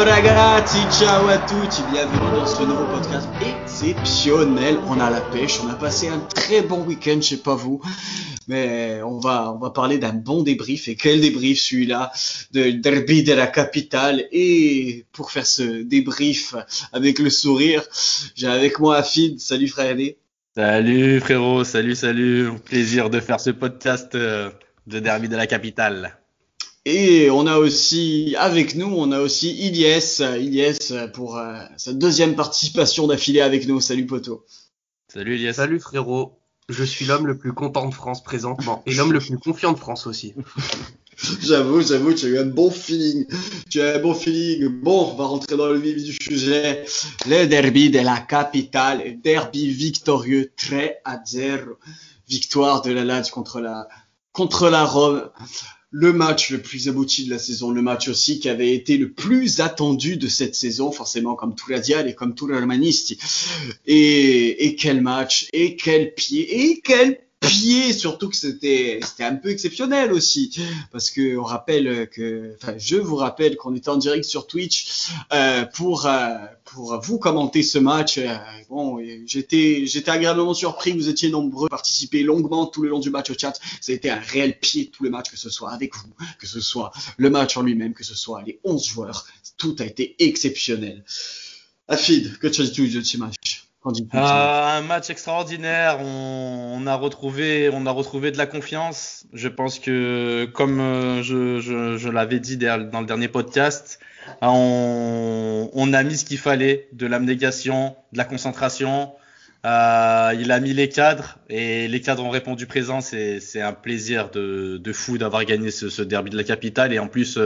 Ciao ragazzi, ciao à tutti, bienvenue dans ce nouveau podcast exceptionnel. On a la pêche, on a passé un très bon week-end, je sais pas vous, mais on va on va parler d'un bon débrief et quel débrief celui-là de derby de la capitale. Et pour faire ce débrief avec le sourire, j'ai avec moi Afid. Salut frère Salut frérot, salut salut, plaisir de faire ce podcast euh, de derby de la capitale. Et on a aussi, avec nous, on a aussi Ilyes, Ilyes pour euh, sa deuxième participation d'affilée avec nous. Salut poto. Salut Ilyes. Salut frérot. Je suis l'homme le plus content de France présentement et l'homme le plus confiant de France aussi. j'avoue, j'avoue, tu as eu un bon feeling. Tu as eu un bon feeling. Bon, on va rentrer dans le vif du sujet. Le derby de la capitale, derby victorieux, très à zéro. Victoire de la Lazio contre la, contre la Rome le match le plus abouti de la saison, le match aussi qui avait été le plus attendu de cette saison, forcément comme tout Dial et comme tout le Romanisti. Et, et quel match, et quel pied, et quel pied, surtout que c'était c'était un peu exceptionnel aussi, parce que on rappelle que, enfin, je vous rappelle qu'on était en direct sur Twitch euh, pour euh, pour vous commenter ce match. Euh, bon, j'étais j'étais agréablement surpris vous étiez nombreux à participer longuement tout le long du match au chat. Ça a été un réel pied tout le match, que ce soit avec vous, que ce soit le match en lui-même, que ce soit les 11 joueurs, tout a été exceptionnel. Afid, que tu as dit de ce match? Un match extraordinaire. On, a retrouvé, on a retrouvé de la confiance. Je pense que, comme euh, je, l'avais dit dans le dernier podcast, on, on a mis ce qu'il fallait, de l'abnégation, de la concentration. Euh, il a mis les cadres et les cadres ont répondu présent. C'est un plaisir de, de fou d'avoir gagné ce, derby de la capitale et en plus.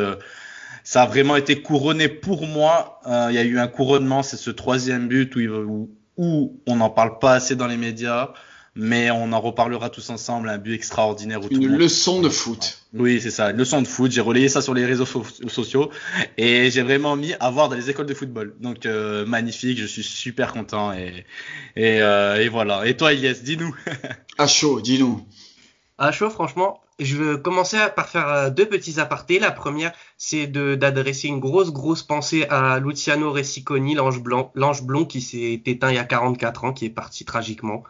ça a vraiment été couronné pour moi. il y a eu un couronnement, c'est ce troisième but où, où, où on n'en parle pas assez dans les médias, mais on en reparlera tous ensemble. Un but extraordinaire. Où une leçon de foot. Oui, c'est ça, une leçon de foot. J'ai relayé ça sur les réseaux sociaux et j'ai vraiment mis à voir dans les écoles de football. Donc euh, magnifique, je suis super content et et, euh, et voilà. Et toi, Elias, dis-nous. à chaud, dis-nous. À chaud, franchement, je vais commencer par faire euh, deux petits apartés. La première, c'est d'adresser une grosse, grosse pensée à Luciano Ressiconi, l'ange blanc, l'ange blond qui s'est éteint il y a 44 ans, qui est parti tragiquement.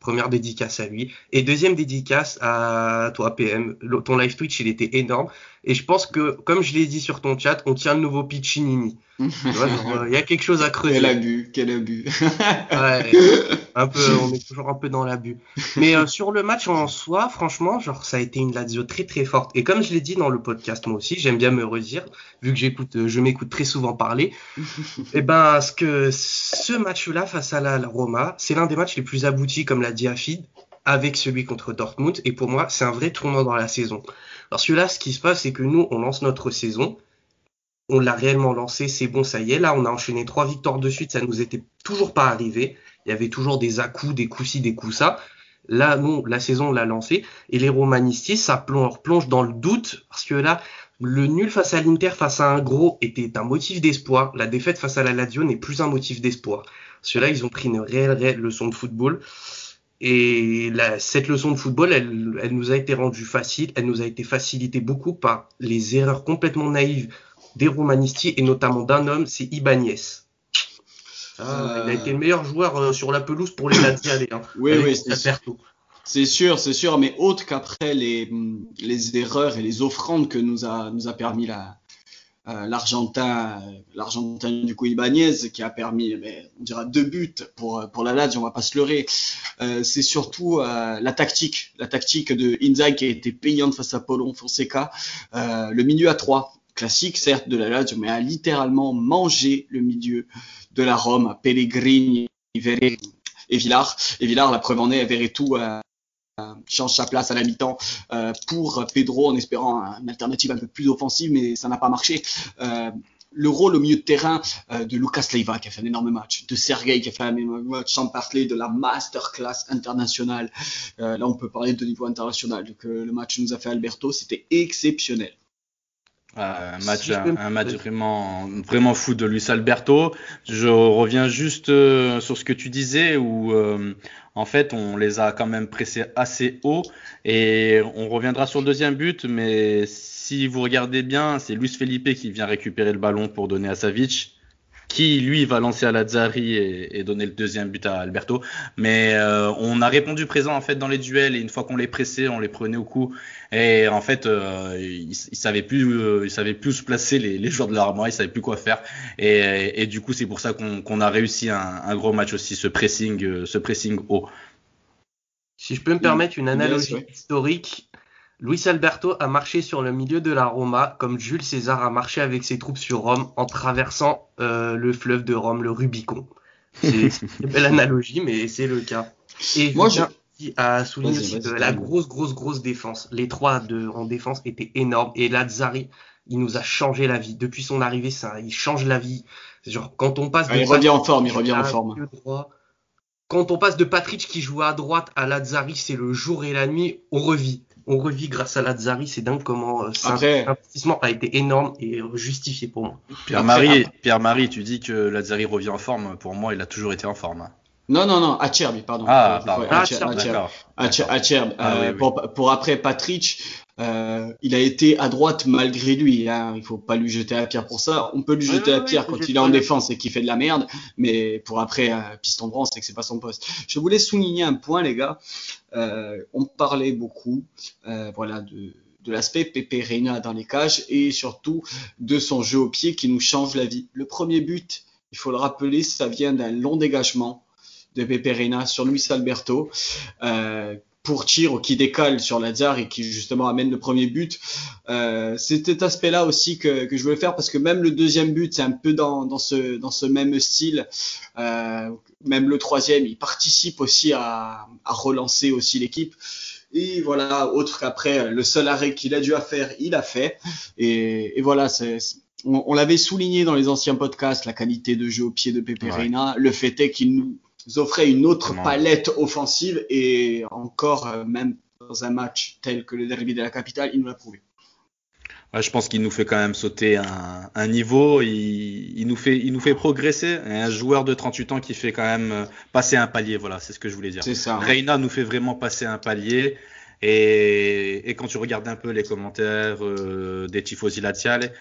Première dédicace à lui. Et deuxième dédicace à toi, PM. Ton live Twitch, il était énorme. Et je pense que, comme je l'ai dit sur ton chat, on tient le nouveau Piccinini. Euh, il y a quelque chose à creuser. Quel abus, quel abus. ouais, un peu, on est toujours un peu dans l'abus. Mais euh, sur le match en soi, franchement, genre, ça a été une Lazio très très forte. Et comme je l'ai dit dans le podcast, moi aussi, j'aime bien me redire, vu que j'écoute, euh, je m'écoute très souvent parler. et eh ben, ce que ce match-là face à la, Roma, c'est l'un des matchs les plus aboutis, comme l'a dit Afid, avec celui contre Dortmund. Et pour moi, c'est un vrai tournant dans la saison. Parce que là, ce qui se passe, c'est que nous, on lance notre saison. On l'a réellement lancé, c'est bon, ça y est. Là, on a enchaîné trois victoires de suite, ça nous était toujours pas arrivé. Il y avait toujours des à-coups, des coups ci, des coups ça. Là, nous, la saison, on l'a lancé. Et les romanistiers, ça plonge, plonge dans le doute, parce que là, le nul face à l'Inter, face à un gros, était un motif d'espoir. La défaite face à la Lazio n'est plus un motif d'espoir. Parce que là, ils ont pris une réelle, réelle leçon de football. Et cette leçon de football, elle, elle, nous a été rendue facile, elle nous a été facilitée beaucoup par les erreurs complètement naïves des Romanistiers et notamment d'un homme, c'est Ibanez. Ah, il a été le meilleur joueur euh, sur la pelouse pour les Laziale. Hein, oui, oui, c'est sûr. C'est sûr, mais autre qu'après les, les erreurs et les offrandes que nous a, nous a permis la, euh, l'Argentin, l'Argentin du coup Ibanez qui a permis, mais, on dira deux buts pour pour la Lazio, on va pas se leurrer. Euh, c'est surtout euh, la tactique, la tactique de Inzaghi qui a été payante face à Paulon Fonseca. le milieu à trois, classique certes de la Lazio, mais a littéralement mangé le milieu de la Rome, Pellegrini, et Villar. Et Villar, la preuve en est, tout change sa place à la mi-temps euh, pour Pedro en espérant une alternative un peu plus offensive, mais ça n'a pas marché. Euh, le rôle au milieu de terrain euh, de Lucas Leiva qui a fait un énorme match, de Sergei qui a fait un énorme match, sans parler de la masterclass internationale. là, on peut parler de niveau international. Donc, le match nous a fait Alberto, c'était exceptionnel. Un match, un, match vraiment, vraiment fou de Luis Alberto. Je reviens juste euh, sur ce que tu disais où euh, en fait on les a quand même pressés assez haut et on reviendra sur le deuxième but, mais si vous regardez bien, c'est Luis Felipe qui vient récupérer le ballon pour donner à Savic qui lui va lancer à Lazzari et, et donner le deuxième but à Alberto. Mais euh, on a répondu présent en fait dans les duels et une fois qu'on les pressait, on les prenait au coup. Et en fait, euh, ils, ils savaient plus, euh, ils savaient plus se placer les, les joueurs de l'armoire, ils savaient plus quoi faire. Et, et du coup, c'est pour ça qu'on qu'on a réussi un, un, gros match aussi, ce pressing, euh, ce pressing haut. Si je peux me permettre une analogie historique, Luis Alberto a marché sur le milieu de la Roma comme Jules César a marché avec ses troupes sur Rome en traversant euh, le fleuve de Rome, le Rubicon. C'est une belle analogie, mais c'est le cas. Et moi, je à souligner aussi la grosse, grosse, grosse défense. Les trois de, en défense étaient énormes. Et Lazzari, il nous a changé la vie. Depuis son arrivée, ça, il change la vie. Genre, quand on passe ah, il revient en forme, il revient en forme. Droit, quand on passe de Patrick qui joue à droite à Lazzari, c'est le jour et la nuit, on revit on revit grâce à Lazzari. C'est dingue comment euh, Après... investissement a été énorme et justifié pour moi. Pierre-Marie, Pierre-Marie, tu dis que Lazzari revient en forme. Pour moi, il a toujours été en forme. Non, non, non, Acherbi, pardon. Ah, pardon. Acherbi. Ah, euh, pour, pour, après Patrick, euh, il a été à droite malgré lui. Hein. Il faut pas lui jeter la pierre pour ça. On peut lui jeter la pierre quand il est en défense et qu'il fait de la merde, mais pour après euh, piston c'est que c'est pas son poste. Je voulais souligner un point, les gars. Euh, on parlait beaucoup, euh, voilà, de, de l'aspect Pepe Reina dans les cages et surtout de son jeu au pied qui nous change la vie. Le premier but, il faut le rappeler, ça vient d'un long dégagement de Pepe Reina sur Luis Alberto. Euh, pour Tiro qui décale sur Lazare et qui justement amène le premier but. Euh, c'est cet aspect-là aussi que, que, je voulais faire parce que même le deuxième but, c'est un peu dans, dans, ce, dans ce même style. Euh, même le troisième, il participe aussi à, à relancer aussi l'équipe. Et voilà, autre qu'après, le seul arrêt qu'il a dû à faire, il a fait. Et, et voilà, c'est, on, on l'avait souligné dans les anciens podcasts, la qualité de jeu au pied de Pepe ouais. Reina. Le fait est qu'il nous offrait une autre palette offensive et encore, euh, même dans un match tel que le derby de la capitale, il nous l'a prouvé. Ouais, je pense qu'il nous fait quand même sauter un, un niveau, il, il, nous fait, il nous fait progresser. Un joueur de 38 ans qui fait quand même euh, passer un palier, voilà, c'est ce que je voulais dire. C'est ça. Reina nous fait vraiment passer un palier. Et, et quand tu regardes un peu les commentaires euh, des tifosi laziale,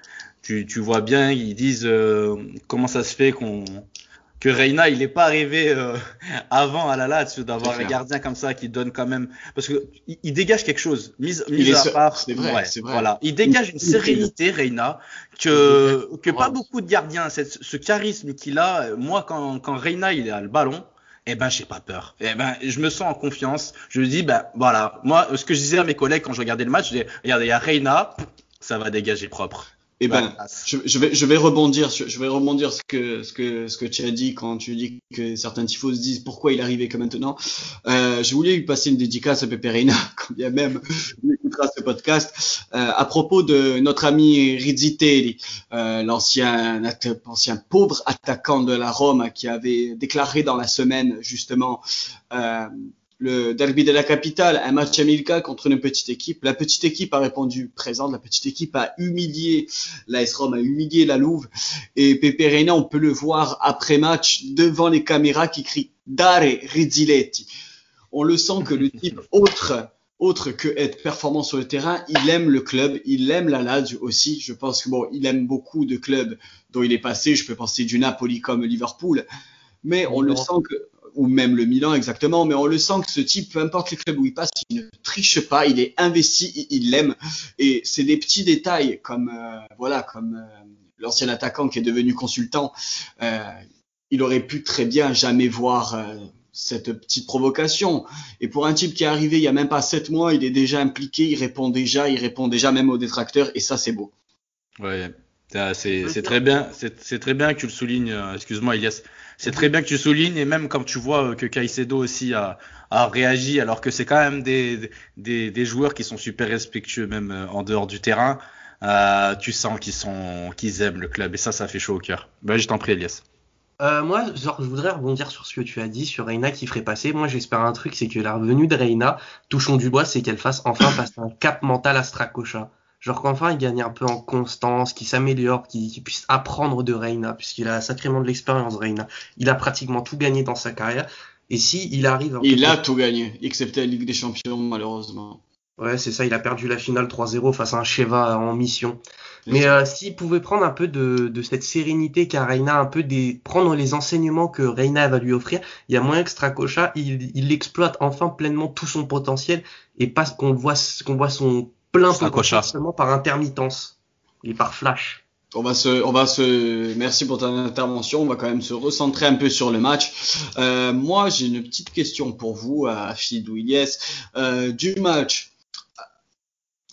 tu, tu vois bien, ils disent euh, comment ça se fait qu'on que Reina il n'est pas arrivé euh, avant à la Lazio d'avoir un gardien comme ça qui donne quand même parce que il, il dégage quelque chose. Mise, mise à part c'est vrai, ouais, vrai, voilà. Il dégage une sérénité Reina que que pas beaucoup de gardiens cette, ce charisme qu'il a moi quand quand Reina il a le ballon eh ben j'ai pas peur. Eh ben je me sens en confiance. Je me dis ben voilà, moi ce que je disais à mes collègues quand je regardais le match, je disais regardez il y a Reina, ça va dégager propre. Eh ben, je, je, vais, je vais rebondir, je vais rebondir ce que, ce que, ce que tu as dit quand tu dis que certains tifos se disent pourquoi il arrivé que maintenant. Euh, je voulais lui passer une dédicace à Peperina, quand bien même il écoutera ce podcast, euh, à propos de notre ami Rizzitelli, euh, l'ancien, ancien pauvre attaquant de la Rome qui avait déclaré dans la semaine justement euh, le derby de la capitale, un match amical contre une petite équipe. La petite équipe a répondu présente, la petite équipe a humilié l'AS Rome, a humilié la Louve. Et Pepe Reina, on peut le voir après match devant les caméras qui crie Dare Rizziletti. On le sent que le type autre autre que être performant sur le terrain, il aime le club, il aime la Lazio aussi. Je pense que bon, il aime beaucoup de clubs dont il est passé. Je peux penser du Napoli comme Liverpool, mais on le sent que ou même le Milan exactement, mais on le sent que ce type, peu importe les clubs où il passe, il ne triche pas, il est investi, il l'aime. Et c'est des petits détails comme euh, voilà, comme euh, l'ancien attaquant qui est devenu consultant, euh, il aurait pu très bien jamais voir cette petite provocation. Et pour un type qui est arrivé il y a même pas sept mois, il est déjà impliqué, il répond déjà, il répond déjà même aux détracteurs, et ça c'est beau. Ouais, c'est très bien, c'est très bien que tu le soulignes. Excuse-moi, Elias. C'est très bien que tu soulignes et même quand tu vois que Caicedo aussi a, a réagi alors que c'est quand même des, des, des, joueurs qui sont super respectueux même euh, en dehors du terrain, euh, tu sens qu'ils sont qu'ils aiment le club et ça ça fait chaud au cœur. Ben, je t'en prie Elias. Euh, moi, genre, je voudrais rebondir sur ce que tu as dit sur Reina qui ferait passer. Moi, j'espère un truc, c'est que la revenue de Reina, touchons du bois, c'est qu'elle fasse enfin passer un cap mental à Stracocha. Genre qu'enfin il gagne un peu en constance, qu'il s'améliore, qu'il puisse apprendre de Reina, puisqu'il a sacrément de l'expérience Reina. Il a pratiquement tout gagné dans sa carrière. Et si il arrive... Il a tout gagné, excepté la Ligue des Champions malheureusement. Ouais, c'est ça, il a perdu la finale 3-0 face à un Sheva en mission. Mais euh, s'il pouvait prendre un peu de, de cette sérénité qu'a Reina, un peu des prendre les enseignements que Reina va lui offrir, il y a moyen que Stracocha, il, il exploite enfin pleinement tout son potentiel et pas qu'on voit qu'on voit son plein potentiel seulement par intermittence et par flash. On va se, on va se, merci pour ton intervention. On va quand même se recentrer un peu sur le match. Euh, moi, j'ai une petite question pour vous, à Fidou Yes, euh, du match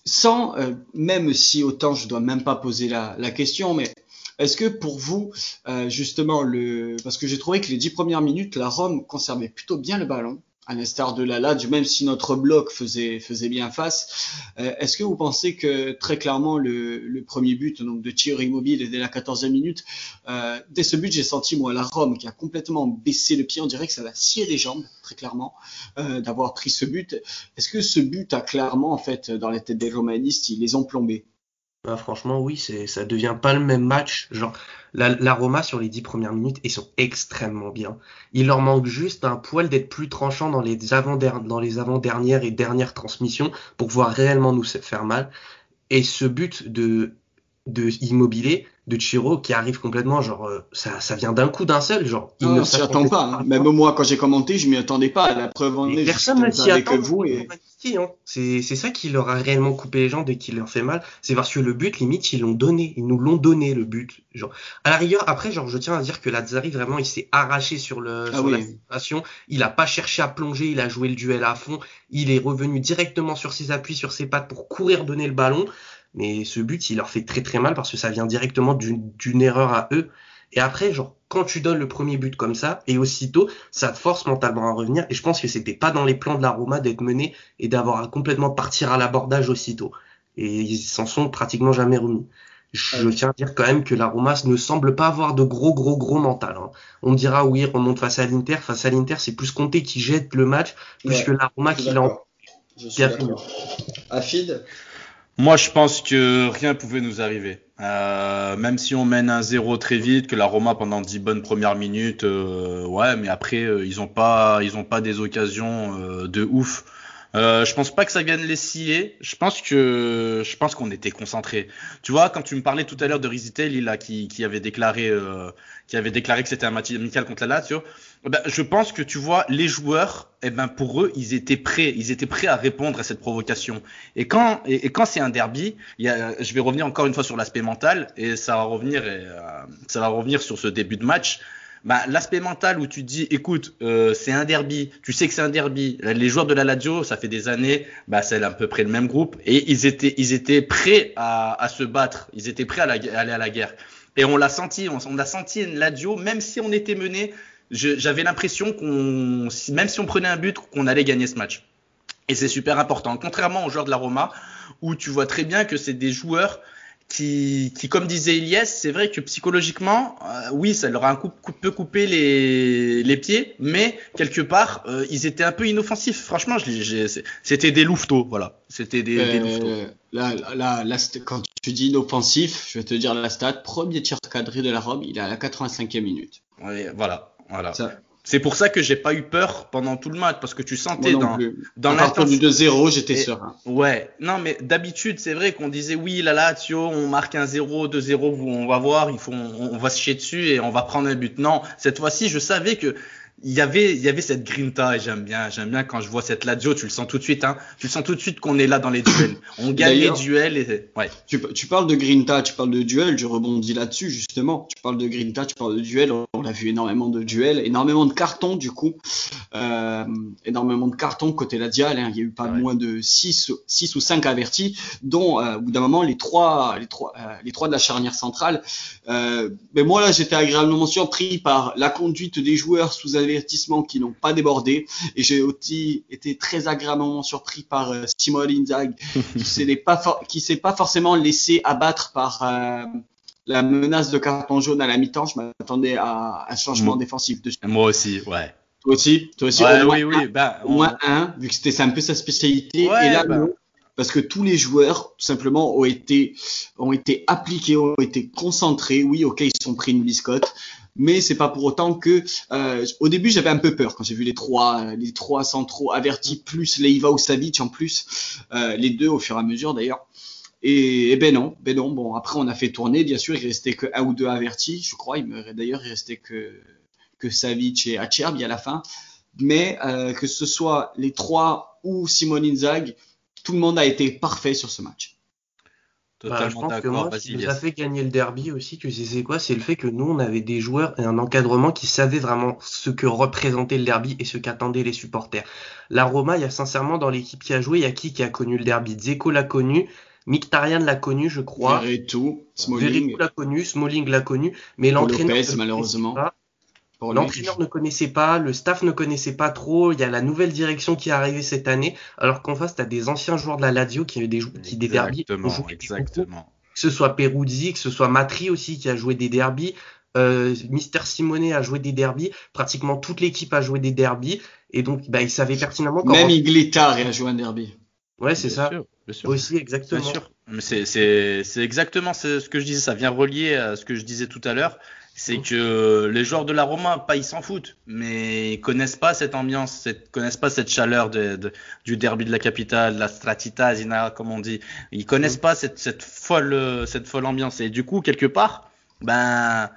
sans, euh, même si autant je dois même pas poser la, la question, mais est-ce que pour vous, euh, justement, le, parce que j'ai trouvé que les dix premières minutes, la Rome conservait plutôt bien le ballon, à l'instar de la Lazio, même si notre bloc faisait, faisait bien face. Euh, est-ce que vous pensez que très clairement le, le premier but donc de Thierry Immobile dès la 14e minute, euh, dès ce but j'ai senti moi la Rome qui a complètement baissé le pied, on dirait que ça va scier les jambes très clairement euh, d'avoir pris ce but. Est-ce que ce but a clairement en fait dans les têtes des romanistes ils les ont plombés? Bah, franchement, oui, c'est, ça devient pas le même match. Genre, la, la Roma sur les dix premières minutes, ils sont extrêmement bien. Il leur manque juste un poil d'être plus tranchant dans les avant dans les avant-dernières et dernières transmissions pour pouvoir réellement nous faire mal. Et ce but de de immobilier de Chiro qui arrive complètement genre euh, ça, ça vient d'un coup d'un seul genre il ne s'y attend pas hein. même moi quand j'ai commenté je m'y attendais pas. La preuve en est personne ne s'y attend vous et... hein. c'est c'est ça qui leur a réellement coupé les jambes et qui leur fait mal. C'est parce que le but limite ils l'ont donné. Ils nous l'ont donné le but. Genre à la rigueur après genre je tiens à dire que Lazzari vraiment il s'est arraché sur le ah sur la situation. Il a pas cherché à plonger il a joué le duel à fond. Il est revenu directement sur ses appuis sur ses pattes pour courir donner le ballon mais ce but, il leur fait très très mal parce que ça vient directement d'une erreur à eux. Et après, genre, quand tu donnes le premier but comme ça, et aussitôt, ça te force mentalement à revenir. Et je pense que c'était pas dans les plans de la Roma d'être mené et d'avoir à complètement partir à l'abordage aussitôt. Et ils s'en sont pratiquement jamais remis. Je tiens à dire quand même que la Roma ne semble pas avoir de gros gros gros mental. Hein. On dira oui, on monte face à l'Inter. Face à l'Inter, c'est plus Conte qui jette le match, plus que la Roma qui l'en. Afid moi, je pense que rien pouvait nous arriver. Euh, même si on mène un zéro très vite, que la Roma pendant 10 bonnes premières minutes, euh, ouais, mais après euh, ils ont pas, ils ont pas des occasions euh, de ouf. Euh, je pense pas que ça vienne les scier. Je pense que, je pense qu'on était concentré. Tu vois, quand tu me parlais tout à l'heure de Rizitel, là, qui, qui avait déclaré, qui avait déclaré que c'était un match amical contre la Lazio. Eh ben, je pense que tu vois, les joueurs, eh ben, pour eux, ils étaient prêts, ils étaient prêts à répondre à cette provocation. Et quand, et, quand c'est un derby, je vais revenir encore une fois sur l'aspect mental, et ça va revenir, euh, ça va revenir sur ce début de match. Bah, l'aspect mental où tu dis, écoute, euh, c'est un derby, tu sais que c'est un derby. Les joueurs de la Lazio, ça fait des années, bah, c'est à peu près le même groupe, et ils étaient, ils étaient prêts à, à se battre, ils étaient prêts à, aller à la guerre. Et on l'a senti, on, on a senti une Lazio, même si on était mené, j'avais l'impression qu'on, même si on prenait un but, qu'on allait gagner ce match. Et c'est super important. Contrairement aux joueurs de la Roma, où tu vois très bien que c'est des joueurs qui, qui, comme disait Elias, c'est vrai que psychologiquement, euh, oui, ça leur a un coup, peu coupé les, les pieds, mais quelque part, euh, ils étaient un peu inoffensifs. Franchement, c'était des louveteaux, voilà. C'était des, des louveteaux. Euh, là, là, là, quand tu dis inoffensif, je vais te dire la stat. Premier tir cadré de la Rome, il est à la 85e minute. Oui, voilà. Voilà. C'est pour ça que j'ai pas eu peur pendant tout le match parce que tu sentais dans dans l'intensité du 2-0, j'étais serein. Ouais, non mais d'habitude, c'est vrai qu'on disait oui, là là, Thio, on marque un 0, 2-0, on va voir, il faut on, va se chier dessus et on va prendre un but. Non, cette fois-ci, je savais que il y avait il y avait cette grinta et j'aime bien j'aime bien quand je vois cette Lazio tu le sens tout de suite hein. Tu le sens tout de suite qu'on est là dans les duels. On gagne les duels et ouais. tu, tu parles de grinta tu parles de duel je rebondis là-dessus justement. Tu parles de grinta tu parles de duel on a vu énormément de duels énormément de cartons du coup. Euh, énormément de cartons côté Lazio hein. il y a eu pas moins de 6 six ou 5 avertis dont euh, au bout d'un moment les trois les trois euh, les trois de la charnière centrale. Mais moi là j'étais agréablement surpris par la conduite des joueurs sous avertissements qui n'ont pas débordé. Et j'ai aussi été très agréablement surpris par euh, Simone Inzaghi, qui s'est pas, forcément laissé abattre par euh, la menace de carton jaune à la mi-temps. Je m'attendais à un changement défensif. De... Moi aussi, ouais. Toi aussi, toi aussi. oui, oui, bah, un, vu que c'était un peu sa spécialité. et là, bah, parce que tous les joueurs, tout simplement, ont été, ont été appliqués, ont été concentrés. Oui, ok, ils sont pris une biscotte, mais c'est pas pour autant que euh, au début j'avais un peu peur quand j'ai vu les trois les trois centraux avertis plus Leiva ou Savic en plus euh, les deux au fur et à mesure d'ailleurs. Et, ben non ben non bon après on a fait tourner bien sûr il restait que un ou deux avertis je crois. D'ailleurs il restait que que Savic et Acerbi à la fin. Mais euh, que ce soit les trois ou Simone Inzaghi tout le monde a été parfait sur ce match bah, je pense que moi, ce qui nous a fait gagner le derby aussi, tu sais c'est quoi? C'est le fait que nous, on avait des joueurs et un encadrement qui savaient vraiment ce que représentait le derby et ce qu'attendaient les supporters. La Roma, il y a sincèrement dans l'équipe qui a joué, il y a qui qui a connu le derby? Zeko l'a connu, Mkhitaryan l'a connu, je crois. Veretout, Smalling. l'a connu, Smalling l'a connu, mais l'entraîneur malheureusement. L'entraîneur ne connaissait pas, le staff ne connaissait pas trop. Il y a la nouvelle direction qui est arrivée cette année. Alors qu'en face, tu as des anciens joueurs de la Lazio qui, des, qui des derbys. Exactement. Que ce soit Peruzzi, que ce soit Matri aussi qui a joué des derbys. Euh, Mister Simone a joué des derbys. Pratiquement toute l'équipe a joué des derbys. Et donc, bah, il savait pertinemment comment. Même Iglitar a joué un derby. Ouais, c'est ça. Sûr, Aussi, exactement. Bien sûr. C'est exactement ce que je disais. Ça vient relier à ce que je disais tout à l'heure c'est que les joueurs de la Roma, pas ils s'en foutent, mais ils connaissent pas cette ambiance, cette, connaissent pas cette chaleur de, du derby de la capitale, la stratita, zina, comme on dit. Ils connaissent pas cette, cette folle, cette folle ambiance. Et du coup, quelque part, ben,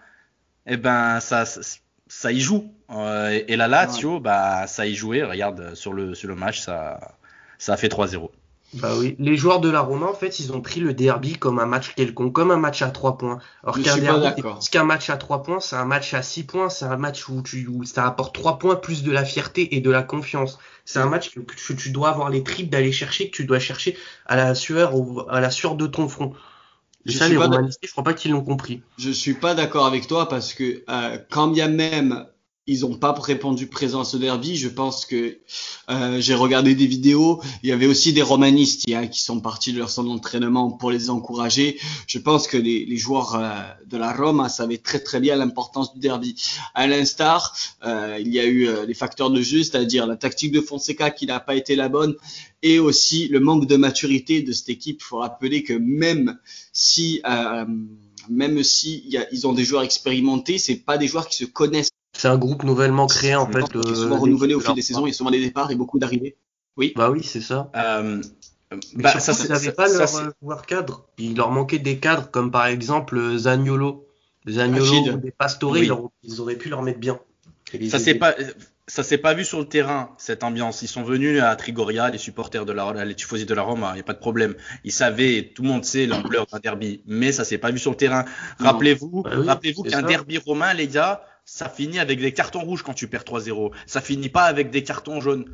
eh ben, ça, ça, y joue. Euh, et la Lazio, bah, ça y jouait. Regarde sur le, sur le match, ça, ça a fait 3-0. Bah oui, les joueurs de la Roma, en fait, ils ont pris le derby comme un match quelconque, comme un match à 3 points. Alors qu'un derby, qu'un match à 3 points, c'est un match à 6 points, c'est un match où, tu, où ça apporte 3 points plus de la fierté et de la confiance. C'est un match que, tu dois avoir les tripes d'aller chercher, que tu dois chercher à la sueur, à la sueur de ton front. je ça, les romanistes, je crois pas qu'ils l'ont compris. Je suis pas d'accord avec toi parce que euh, quand bien même ils n'ont pas répondu présent à ce derby. Je pense que euh, j'ai regardé des vidéos. Il y avait aussi des romanistes hein, qui sont partis de leur centre d'entraînement pour les encourager. Je pense que les, les joueurs euh, de la Roma savaient très très bien l'importance du derby. À l'instar, euh, il y a eu euh, les facteurs de jeu, c'est-à-dire la tactique de Fonseca qui n'a pas été la bonne, et aussi le manque de maturité de cette équipe. Il faut rappeler que même si euh, même si a, ils ont des joueurs expérimentés, c'est pas des joueurs qui se connaissent c'est un groupe nouvellement créé en fait. Qui souvent renouvelé au fil des saisons. Il y a souvent des départs et beaucoup d'arrivées. Oui. Bah oui, c'est ça. Euh, bah, ça, ils n'avaient pas leur, leur, cadre. Il leur manquait des cadres comme par exemple Zagnolo. Zagnolo ou des Pastore, ils, auraient pu leur mettre bien. Ça c'est pas ça s'est pas vu sur le terrain, cette ambiance. Ils sont venus à Trigoria, les supporters de la, les tifosi de la Roma, il n'y a pas de problème. Ils savaient, tout le monde sait l'ampleur d'un derby, mais ça s'est pas vu sur le terrain. Rappelez-vous, bah rappelez-vous qu'un derby romain, les gars, ça finit avec des cartons rouges quand tu perds 3-0. Ça finit pas avec des cartons jaunes.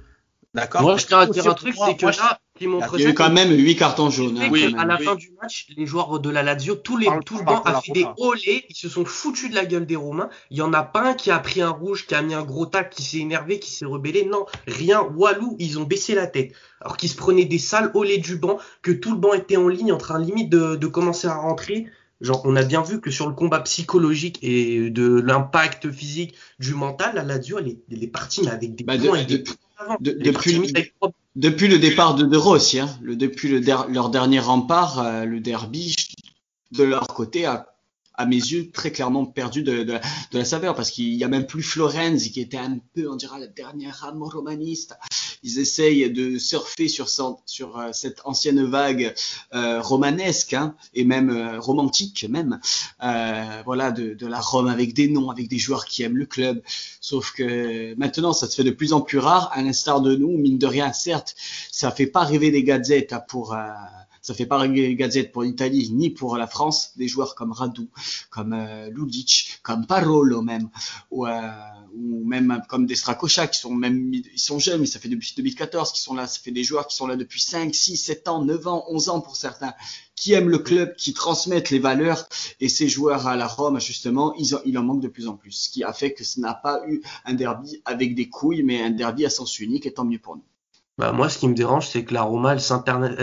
D'accord Moi, je tiens à dire un truc, c'est que là, il y a eu quand même 8 cartons jaunes. Hein, oui, à la fin du match, les joueurs de la Lazio, tous les, tout le banc a fait des olés, ils se sont foutus de la gueule des Romains. Il y en a pas un qui a pris un rouge, qui a mis un gros tac, qui s'est énervé, qui s'est rebellé. Non, rien. Walou, ils ont baissé la tête. Alors qu'ils se prenaient des sales olés du banc, que tout le banc était en ligne, en train limite de, de commencer à rentrer. Genre, on a bien vu que sur le combat psychologique et de l'impact physique du mental, la Lazio, elle est, elle est partie mais avec des bah points de, de, depuis, depuis, le départ de De Rossi, hein, le, depuis le leur dernier rempart, euh, le derby, de leur côté, a à mes yeux, très clairement perdu de, de, de la saveur parce qu'il y a même plus Florenzi qui était un peu, on dirait, la dernière âme romaniste. Ils essayent de surfer sur, sur euh, cette ancienne vague euh, romanesque hein, et même euh, romantique même, euh, voilà, de, de, la Rome avec des noms, avec des joueurs qui aiment le club. Sauf que maintenant, ça se fait de plus en plus rare, à l'instar de nous, mine de rien, certes, ça fait pas rêver les gazettes hein, pour ça fait pas gazette pour l'Italie ni pour la France. Des joueurs comme Radu, comme euh, Ludic, comme Parolo même, ou, euh, même comme des Strakosha qui sont même ils sont jeunes, mais ça fait depuis 2014 qu'ils sont là. Ça fait des joueurs qui sont là depuis 5, 6, 7 ans, 9 ans, 11 ans pour certains qui aiment le club, qui transmettent les valeurs. Et ces joueurs à la Rome, justement, ils en, il en manque de plus en plus. Ce qui a fait que ce n'a pas eu un derby avec des couilles, mais un derby à sens unique, et tant mieux pour nous. Bah, moi, ce qui me dérange, c'est que la Roma, elle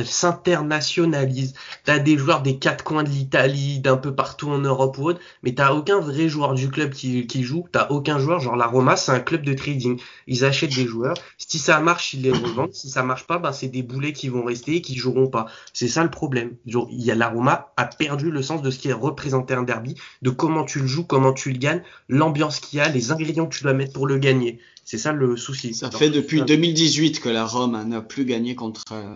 s'internationalise. T'as des joueurs des quatre coins de l'Italie, d'un peu partout en Europe ou autre, mais t'as aucun vrai joueur du club qui, qui joue. T'as aucun joueur. Genre, la Roma, c'est un club de trading. Ils achètent des joueurs. Si ça marche, ils les revendent. Si ça marche pas, ben, c'est des boulets qui vont rester et qui joueront pas. C'est ça le problème. Genre, y a, la Roma a perdu le sens de ce qui est représenté un derby, de comment tu le joues, comment tu le gagnes, l'ambiance qu'il y a, les ingrédients que tu dois mettre pour le gagner. C'est ça le souci. Ça fait depuis 2018 que la Rome n'a plus gagné contre, euh,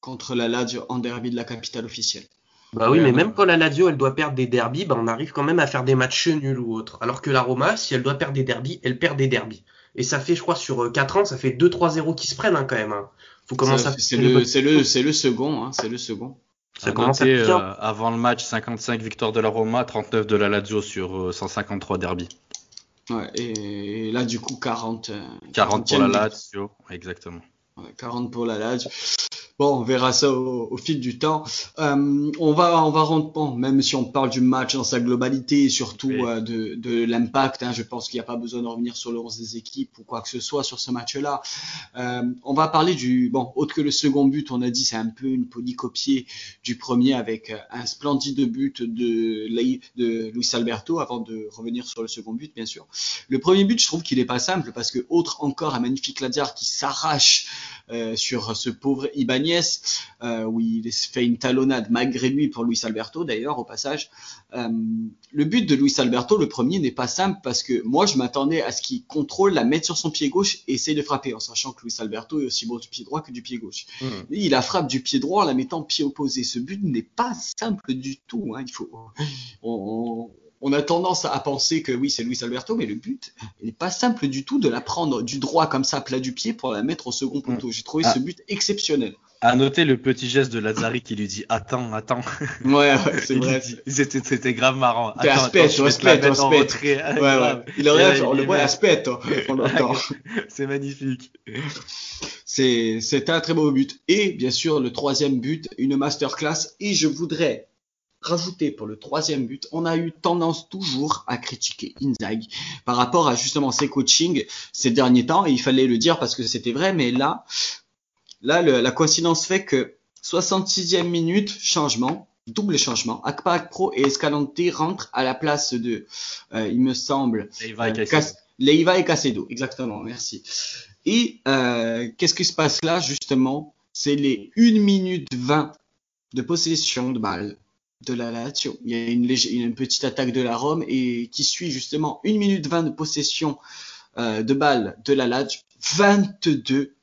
contre la Lazio en derby de la capitale officielle. Bah oui, mais même quand la Lazio elle doit perdre des derbies, bah on arrive quand même à faire des matchs nuls ou autres. Alors que la Roma, si elle doit perdre des derbies, elle perd des derbies. Et ça fait, je crois, sur 4 euh, ans, ça fait 2-3-0 qui se prennent hein, quand même. Hein. Faut commencer à... C'est le, c'est le, c'est le second, hein, c'est le second. Ça commence à euh, avant le match, 55 victoires de la Roma, 39 de la Lazio sur 153 derbies. Ouais, et là, du coup, 40. 40 pour la Lazio, exactement. 40 pour la Lazio. Bon, on verra ça au, fil du temps. Euh, on va, on va rentrer, bon, même si on parle du match dans sa globalité et surtout euh, de, de l'impact, hein, je pense qu'il n'y a pas besoin de revenir sur le 11 des équipes ou quoi que ce soit sur ce match-là. Euh, on va parler du, bon, autre que le second but, on a dit c'est un peu une polycopie du premier avec un splendide but de, de Luis Alberto avant de revenir sur le second but, bien sûr. Le premier but, je trouve qu'il est pas simple parce que autre encore un magnifique Ladiar qui s'arrache euh, sur ce pauvre Ibanez, euh, où il fait une talonnade malgré lui pour Luis Alberto d'ailleurs au passage. Euh, le but de Luis Alberto, le premier, n'est pas simple parce que moi je m'attendais à ce qu'il contrôle, la mettre sur son pied gauche et essaye de frapper, en sachant que Luis Alberto est aussi bon du pied droit que du pied gauche. Mmh. Il a frappe du pied droit en la mettant pied opposé. Ce but n'est pas simple du tout. Hein. Il faut, on, on a tendance à penser que oui, c'est Luis Alberto, mais le but n'est pas simple du tout de la prendre du droit comme ça, plat du pied, pour la mettre au second poteau. Mm. J'ai trouvé ce ah. but exceptionnel. À noter le petit geste de Lazari qui lui dit attends, attends. Ouais, c'est vrai. C'était, grave marrant. Attends, aspect, attends, aspect, aspect. Ouais, ouais. Il aurait genre le ouais, aspect, C'est magnifique. C'est, un très beau but. Et bien sûr, le troisième but, une masterclass. Et je voudrais rajouter pour le troisième but, on a eu tendance toujours à critiquer Inzaghi par rapport à justement ses coachings ces derniers temps, et il fallait le dire parce que c'était vrai, mais là, là, la coïncidence fait que 66e minute, changement, double changement, Akpa Pro et Escalante rentrent à la place de, euh, il me semble, Leiva et, euh, et Casedo, exactement, merci. Et euh, qu'est-ce qui se passe là justement? C'est les 1 minute 20 de possession de balle de la Lazio. Il y a une, une, petite attaque de la Rome et qui suit justement 1 minute 20 de possession euh, de balle de la Lazio, 22,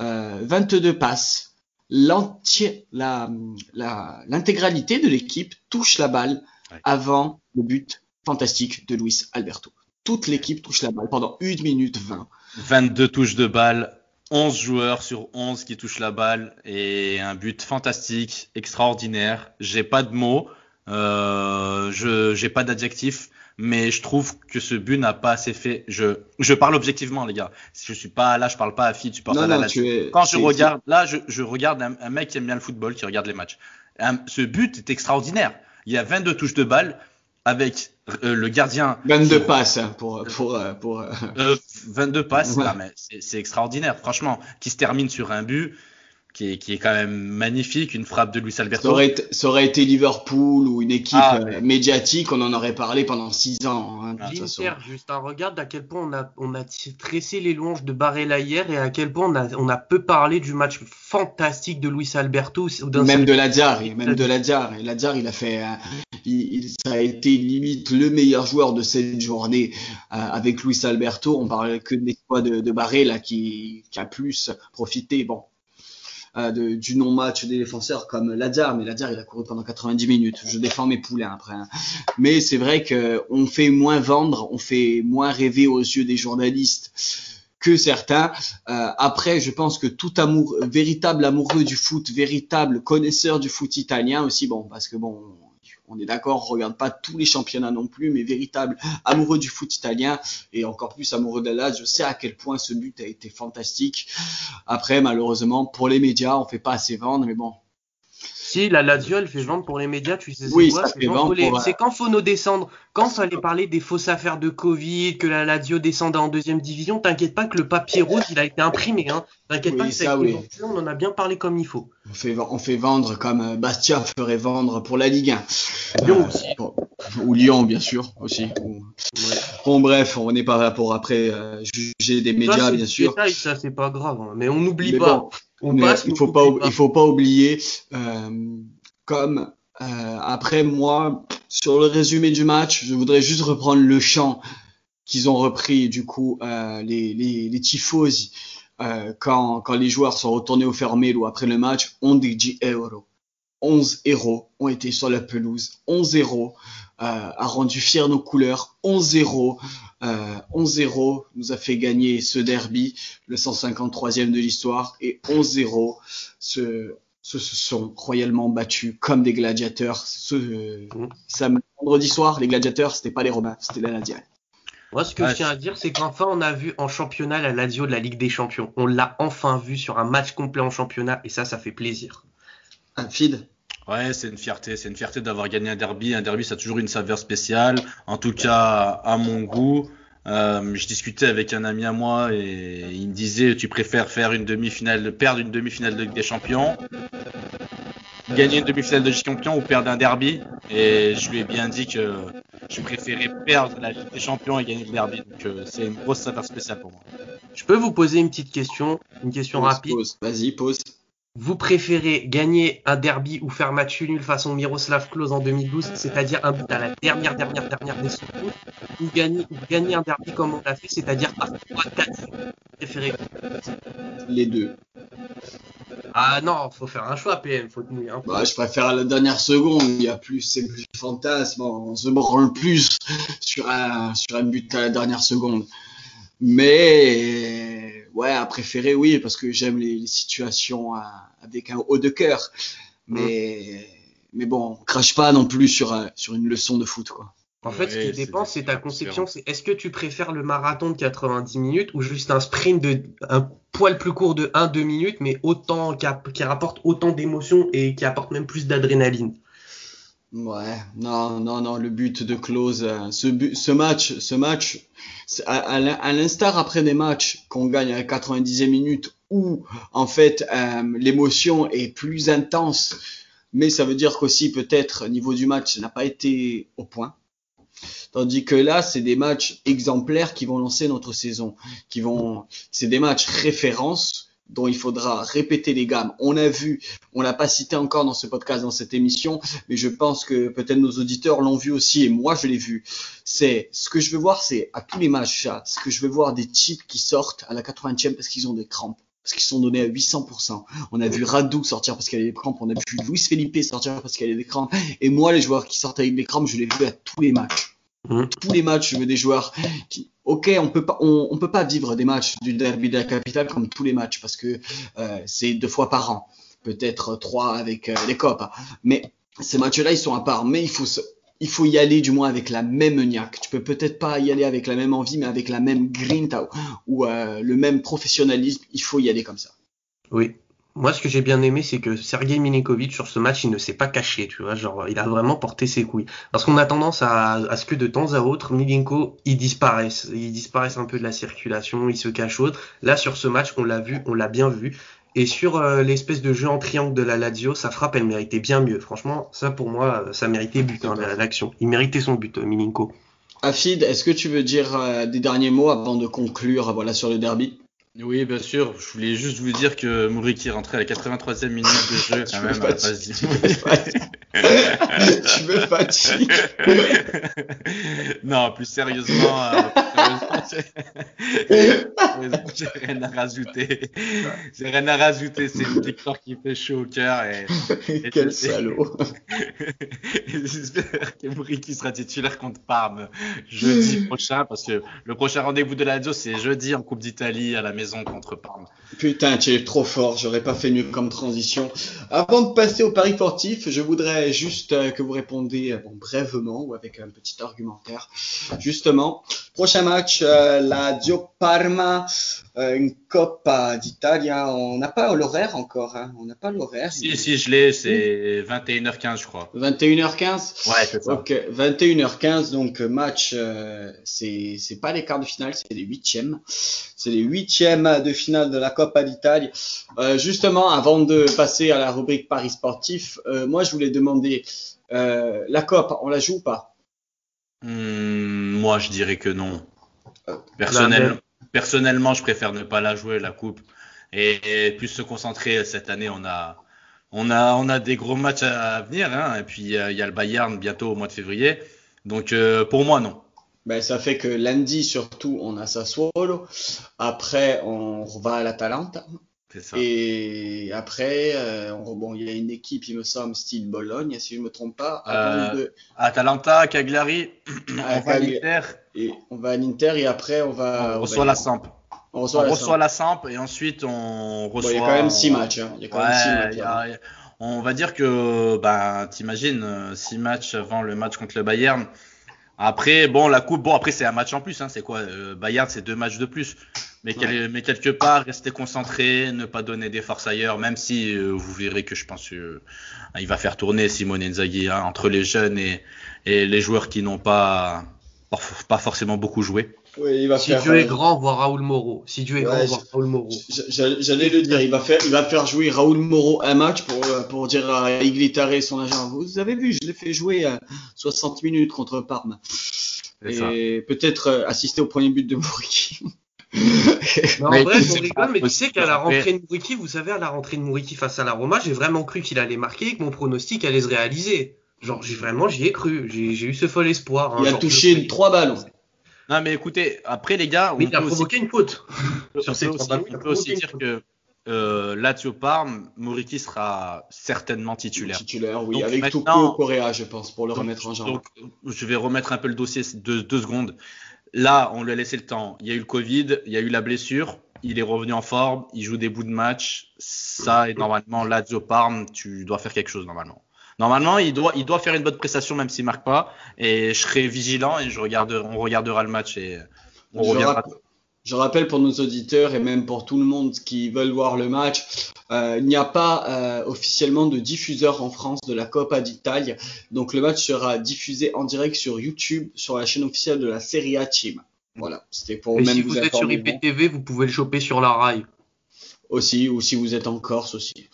euh, 22 passes. L'intégralité de l'équipe touche la balle avant le but fantastique de Luis Alberto. Toute l'équipe touche la balle pendant 1 minute 20. 22 touches de balle, 11 joueurs sur 11 qui touchent la balle et un but fantastique, extraordinaire. J'ai pas de mots, euh, je j'ai pas d'adjectif, mais je trouve que ce but n'a pas assez fait. Je je parle objectivement les gars. Je suis pas là, je parle pas à Fit, tu parles à la Quand je regarde là, je, je regarde un, mec qui aime bien le football, qui regarde les matchs. ce but est extraordinaire. Il y a 22 touches de balle avec euh, le gardien. 22 passes hein, pour pour pour. 22 euh, passes, mais c'est extraordinaire, franchement, qui se termine sur un but. Qui est, qui est, quand même magnifique, une frappe de Luis Alberto. Ça aurait, ça aurait été Liverpool ou une équipe ah, euh, médiatique, on en aurait parlé pendant 6 ans. Hein, L'Inter, juste un regarde à quel point on a, on a tressé les louanges de Barella hier et à quel point on a, on a peu parlé du match fantastique de Luis Alberto. Même de Ladiar, même de Ladiar. Ladiar, il a fait, il, ça a été limite le meilleur joueur de cette journée euh, avec Luis Alberto. On parlait que des fois de, de qui, a plus profité. Euh, de, du non-match des défenseurs comme Ladiar, mais Ladiar il a couru pendant 90 minutes. Je défends mes poulains après. Hein. Mais c'est vrai que on fait moins vendre, on fait moins rêver aux yeux des journalistes que certains. Euh, après, je pense que tout amour, véritable amoureux du foot, véritable connaisseur du foot italien aussi, bon, parce que bon, on est d'accord, regarde pas tous les championnats non plus, mais véritable amoureux du foot italien et encore plus amoureux de la je sais à quel point ce but a été fantastique. Après, malheureusement, pour les médias, on fait pas assez vendre, mais bon. Si, la Lazio, elle fait vendre pour les médias, tu sais, c'est Oui, quoi ça C'est quand les- euh, quand faut nous descendre. Quand fallait parler des fausses affaires de Covid, que la Lazio descendait en deuxième division, t'inquiète pas que le papier rouge, il a été imprimé. Hein. T'inquiète Oui, pas que ça, oui. on en a bien parlé comme il faut. On fait, on fait vendre comme euh, Bastia ferait vendre pour la Ligue 1. Lyon Euh, aussi. ou Lyon, bien sûr, aussi. Ou- Bon, bref, on n'est pas là pour après euh, juger des médias, bien sûr. ça, c'est pas grave. hein. Mais on n'oublie pas. bon, on Mais passe, il faut pas, il faut pas oublier, euh, comme euh, après moi, sur le résumé du match, je voudrais juste reprendre le chant qu'ils ont repris du coup euh, les, les, les tifosi quand, quand les joueurs sont retournés au Fermelo après le match, on dit euro. 11 héros ont été sur la pelouse. 11 héros euh, a rendu fiers nos couleurs. 11 héros, euh, 11 héros nous a fait gagner ce derby, le 153e de l'histoire. Et 11 héros se, se, se sont royalement battus comme des gladiateurs. Ce, ça, vendredi soir, les gladiateurs, c'était pas les Romains, c'était la Nadia. Moi, ce que Ouais, je tiens à dire, c'est qu'enfin, on a vu en championnat la Lazio de la Ligue des Champions. On l'a enfin vu sur un match complet en championnat, et ça, ça fait plaisir. Un feed Ouais, c'est une fierté, c'est une fierté d'avoir gagné un derby. Un derby, ça a toujours une saveur spéciale. En tout cas, à mon goût. Euh, je discutais avec un ami à moi et il me disait, tu préfères faire une demi-finale, perdre une demi-finale de Ligue des Champions, gagner une demi-finale de Ligue des Champions ou perdre un derby. Et je lui ai bien dit que je préférais perdre la Ligue des Champions et gagner le derby. Donc euh, c'est une grosse saveur spéciale pour moi. Je peux vous poser une petite question, une question Pause, rapide. Vas-y, pause. Vous préférez gagner un derby ou faire match nul façon Miroslav Klose en 2012, c'est-à-dire un but à la dernière, dernière, dernière des secondes, ou gagner, ou gagner un derby comme on l'a fait, c'est-à-dire à 3-4 Vous préférez Les deux. Ah non, faut faire un choix, PM, faut tenir. Bah, je préfère à la dernière seconde. Il y a plus, c'est plus fantasme. On se branle plus sur un, sur un but à la dernière seconde. Mais, ouais, à préférer, oui, parce que j'aime les, les situations euh, avec un haut de cœur. Mais, mais bon, on crache pas non plus sur, un- sur une leçon de foot, quoi. En fait, ce qui c'est dépend, c'est ta conception. C'est est-ce que tu préfères le marathon de 90 minutes ou juste un sprint de un poil plus court de 1-2 minutes, mais autant qui rapporte autant d'émotions et qui apporte même plus d'adrénaline? Ouais, non, non, non, le but de Klose, euh, ce, but, ce match, ce match, à, à l'in- à l'instar après des matchs qu'on gagne à la 90e minute où, en fait, euh, l'émotion est plus intense, mais ça veut dire qu'aussi, peut-être, au niveau du match, ça n'a pas été au point. Tandis que là, c'est des matchs exemplaires qui vont lancer notre saison, qui vont, c'est des matchs références dont il faudra répéter les gammes. On a vu, on l'a pas cité encore dans ce podcast, dans cette émission, mais je pense que peut-être nos auditeurs l'ont vu aussi et moi je l'ai vu. C'est ce que je veux voir, c'est à tous les matchs, ça, ce que je veux voir des types qui sortent à la 80e parce qu'ils ont des crampes. Parce qu'ils sont donnés à 800%. On a vu Radou sortir parce qu'il avait des crampes. On a vu Luis Felipe sortir parce qu'il avait des crampes. Et moi, les joueurs qui sortent avec des crampes, je les vu à tous les matchs. Mhm. Tous les matchs, je veux des joueurs qui, ok, on peut pas, on, on peut pas vivre des matchs du derby de la capitale comme tous les matchs parce que euh, c'est deux fois par an, peut-être trois avec euh, les copes. Mais ces matchs-là, ils sont à part. Mais il faut se, il faut y aller du moins avec la même niaque. Tu peux peut-être pas y aller avec la même envie, mais avec la même grinta ou euh, le même professionnalisme. Il faut y aller comme ça. Oui. Moi, ce que j'ai bien aimé, c'est que Sergei Milinkovic, sur ce match, il ne s'est pas caché, tu vois. Genre, il a vraiment porté ses couilles. Parce qu'on a tendance à, ce que de temps à autre, Milinko, il disparaisse. Il disparaisse un peu de la circulation, il se cache autre. Là, sur ce match, on l'a vu, on l'a bien vu. Et sur euh, l'espèce de jeu en triangle de la Lazio, sa frappe, elle méritait bien mieux. Franchement, ça, pour moi, ça méritait but, hein, la- l'action. Il méritait son but, Milinko. Afid, est-ce que tu veux dire euh, des derniers mots avant de conclure voilà, sur le derby? Oui, bien sûr. Je voulais juste vous dire que Mouriki est rentré à la 83e minute de jeu. Tu quand me même. Tu me fatigues. non, plus sérieusement, euh, plus sérieusement, j'ai- rien à rajouter. J'ai rien à rajouter. C'est une victoire qui fait chaud au cœur et, et- Quel et- salaud. J'espère que Mouriki sera titulaire contre Parme jeudi prochain parce que le prochain rendez-vous de la Lazio c'est jeudi en Coupe d'Italie à la maison contre Parme. Putain, tu es trop fort, j'aurais pas fait mieux comme transition. Avant de passer au pari sportif, je voudrais juste euh, que vous répondiez euh, bon, brièvement ou avec un petit argumentaire. Justement, prochain match, euh, la Dio Parma, euh, une Coppa d'Italia. On n'a pas l'horaire encore. Hein. On n'a pas l'horaire. Si, si, je l'ai. C'est 21h15, je crois. 21h15 Ouais, c'est ça. Ok, 21h15, donc euh, match, euh, c'est pas les quarts de finale, c'est les huitièmes. C'est les huitièmes de finale de la Coppa d'Italie. Euh, justement, avant de passer à la rubrique Paris sportif, moi je voulais demander, la Coppa, on la joue ou pas? Hmm, moi, je dirais que non. Personnel- personnellement, je préfère ne pas la jouer, la coupe, et, et plus se concentrer. Cette année, on a, on a, on a des gros matchs à, à venir, hein, et puis euh, il y a le Bayern bientôt au mois de février. Donc, euh, pour moi, non. Ben, ça fait que lundi surtout, on a Sassuolo. Après, on va à l'Atalanta. Ça. Et après, euh, bon, il y a une équipe, il me semble, style Bologne, si je me trompe pas. Euh, de- Atalanta, Cagliari, on va à l'Inter, Et on va à l'Inter et après on va. on on reçoit va- la Samp. On On reçoit la reçoit la Samp et ensuite on Bon, reçoit. il y a quand même six matchs. hein. Il y a quand même six matchs. y a- on va dire que, ben, t'imagines, euh, six matchs avant le match contre le Bayern. Après, bon, la coupe, bon, après, c'est un match en plus, hein, c'est quoi? euh, Bayern, c'est deux matchs de plus. Mais, quel- mais quelque part, rester concentré, ne pas donner des forces ailleurs, même si euh, vous verrez que je pense il va faire tourner Simone Inzaghi hein, entre les jeunes et, et les joueurs qui n'ont pas, pas, forcément beaucoup joué. Oui, il va Si faire. Dieu est euh, grand, voir Raoul Moreau. Si Dieu est Ouais, grand, voir Raoul Moreau. J'allais le dire, il va faire, il va faire jouer Raoul Moreau un match pour, euh, pour dire à Iglitare et son agent. Vous avez vu, je l'ai fait jouer à 60 minutes contre Parme. Et peut-être euh, assister au premier but de Mouriki. En vrai, on pas rigole, mais tu sais qu'à la rentrée de Mouriki, vous savez, à la rentrée de Mouriki face à la Roma, j'ai vraiment cru qu'il allait marquer et que mon pronostic allait se réaliser. Genre, j'ai vraiment, j'y ai cru. J'ai eu ce fol espoir. hein. Il a touché trois ballons. Non, mais écoutez, après, les gars, on il a peut aussi provoqué une faute. On Sur peut ces aussi, trois on peut aussi provoqué dire que euh, Lazio Parme, Moriki sera certainement titulaire. Titulaire, oui, Donc avec Tuco Correa, je pense, pour le remettre en jambe. Donc, je vais remettre un peu le dossier de deux secondes. Là, on lui a laissé le temps. Il y a eu le Covid, il y a eu la blessure. Il est revenu en forme, il joue des bouts de match. Ça, et normalement, Lazio Parme, tu dois faire quelque chose normalement. Normalement, il doit, il doit faire une bonne prestation même s'il marque pas. Et je serai vigilant et je regarde, on regardera le match et on Je reviendra. Je rappelle pour nos auditeurs et même pour tout le monde qui veulent voir le match, euh, il n'y a pas euh, officiellement de diffuseur en France de la Coppa d'Italie. Donc le match sera diffusé en direct sur YouTube, sur la chaîne officielle de la Serie A Team. Voilà, c'était pour Et même si vous vous êtes sur IPTV, vous pouvez le choper sur la rail. Aussi, ou si vous êtes en Corse aussi.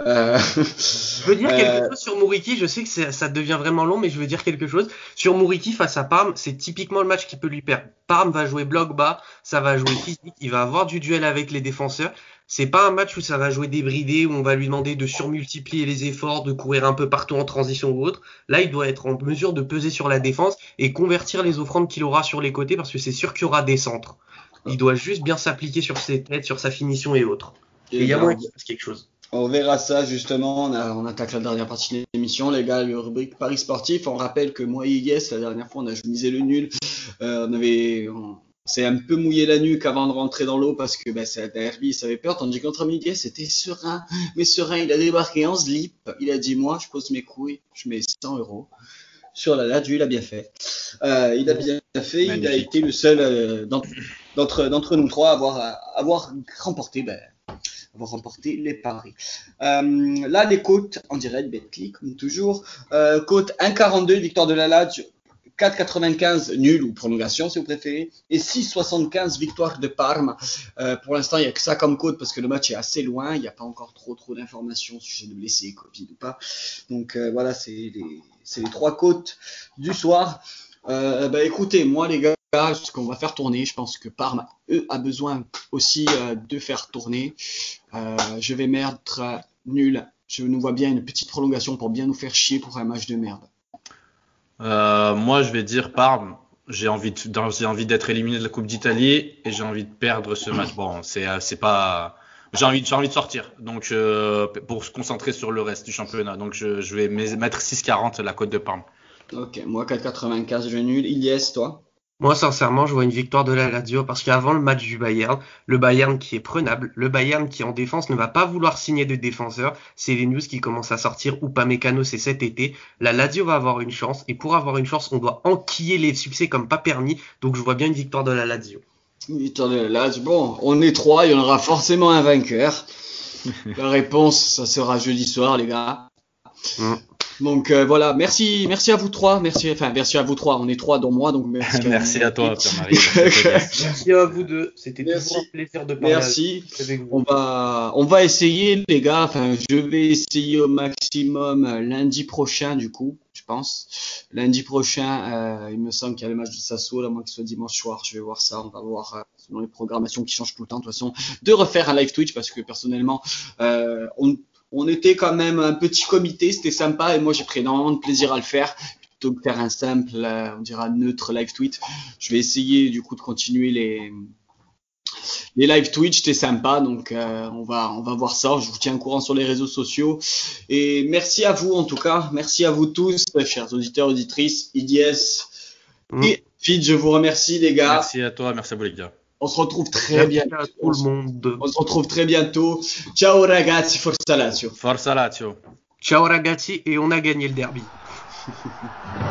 Euh, Je veux dire Euh, quelque chose sur Mouriki, je sais que ça devient vraiment long, mais je veux dire quelque chose. Sur Mouriki face à Parme, c'est typiquement le match qui peut lui perdre. Parme va jouer bloc bas, ça va jouer physique, il va avoir du duel avec les défenseurs. C'est pas un match où ça va jouer débridé, où on va lui demander de surmultiplier les efforts, de courir un peu partout en transition ou autre. Là, il doit être en mesure de peser sur la défense et convertir les offrandes qu'il aura sur les côtés parce que c'est sûr qu'il y aura des centres. Il doit juste bien s'appliquer sur ses têtes, sur sa finition et autres. Et il y a moyen qu'il fasse quelque chose. On verra ça justement. On, a- on attaque la dernière partie de l'émission, les gars. Le rubrique Paris sportif. On rappelle que moi et Yes, la dernière fois, on a misé le nul. Euh, on avait, on s'est un peu mouillé la nuque avant de rentrer dans l'eau parce que ben, c'est un derby, ça avait peur. Tandis qu'entre Miguel, c'était serein. Mais serein, il a débarqué en slip. Il a dit moi, je pose mes couilles, je mets 100 euros sur la Lazio. Il a bien fait. Euh, il a bien fait. Il a été le seul euh, d'entre d'entre nous trois avoir, avoir remporté. Ben, avoir remporté les paris. Euh, là, les côtes en direct, Betclic, comme toujours. Euh, côte 1,42, victoire de la Lazio. 4,95 nul ou prolongation si vous préférez et 6,75 victoire de Parme. Euh, pour l'instant, il n'y a que ça comme côte parce que le match est assez loin. Il n'y a pas encore trop trop d'informations au sujet de blessés, Covid ou pas. Donc euh, voilà, c'est les, les trois côtes du soir. Bah, écoutez, moi les gars, ce qu'on va faire tourner, je pense que Parme, eux, a besoin aussi euh, de faire tourner. Euh, je vais mettre euh, nul. Je nous vois bien une petite prolongation pour bien nous faire chier pour un match de merde. Moi, je vais dire Parme. J'ai envie de- d'être éliminé de la Coupe d'Italie et j'ai envie de perdre ce match. Bon, c'est c'est pas. J'ai envie, j'ai envie de sortir. Donc pour se concentrer sur le reste du championnat. Donc je, je vais mettre 6,40 la cote de Parme. Ok, moi 4,95 je nul. Ilyes, toi? Moi, sincèrement, je vois une victoire de la Lazio parce qu'avant le match du Bayern, le Bayern qui est prenable, le Bayern qui en défense ne va pas vouloir signer de défenseur, c'est les news qui commencent à sortir, ou pas Mécano, c'est cet été. La Lazio va avoir une chance, et pour avoir une chance, on doit enquiller les succès comme pas permis, donc je vois bien une victoire de la Lazio. Victoire de la Lazio. Bon, on est trois, il y en aura forcément un vainqueur. La réponse, ça sera jeudi soir, les gars. Mm. Donc euh, voilà, merci, merci à vous trois, merci, enfin merci à vous trois, on est trois dont moi, donc merci. Merci à toi, Pierre-Marie. Merci à vous deux. C'était toujours un plaisir de parler Merci. avec vous. On va, on va essayer, les gars. Enfin, je vais essayer au maximum euh, lundi prochain, du coup, je pense. Lundi prochain, euh, il me semble qu'il y a le match de Sassuolo, à moins que ce soit dimanche soir. Je vais voir ça. On va voir, euh, selon les programmations qui changent tout le temps, de toute façon, de refaire un live Twitch parce que personnellement, euh, on, on était quand même un petit comité, c'était sympa et moi j'ai pris énormément de plaisir à le faire. Plutôt que de faire un simple, euh, on dira neutre live tweet, je vais essayer du coup de continuer les, les live Twitch, c'était sympa, donc euh, on va on va voir ça. Je vous tiens au courant sur les réseaux sociaux. Et merci à vous en tout cas, merci à vous tous, chers auditeurs, auditrices, IDS. Mm. Et Fit, je vous remercie les gars. Merci à toi, merci à vous les gars. On se retrouve très bien. Merci à tout le monde. On se retrouve très bientôt. Ciao ragazzi, forza Lazio. Forza Lazio. Ciao ragazzi et on a gagné le derby.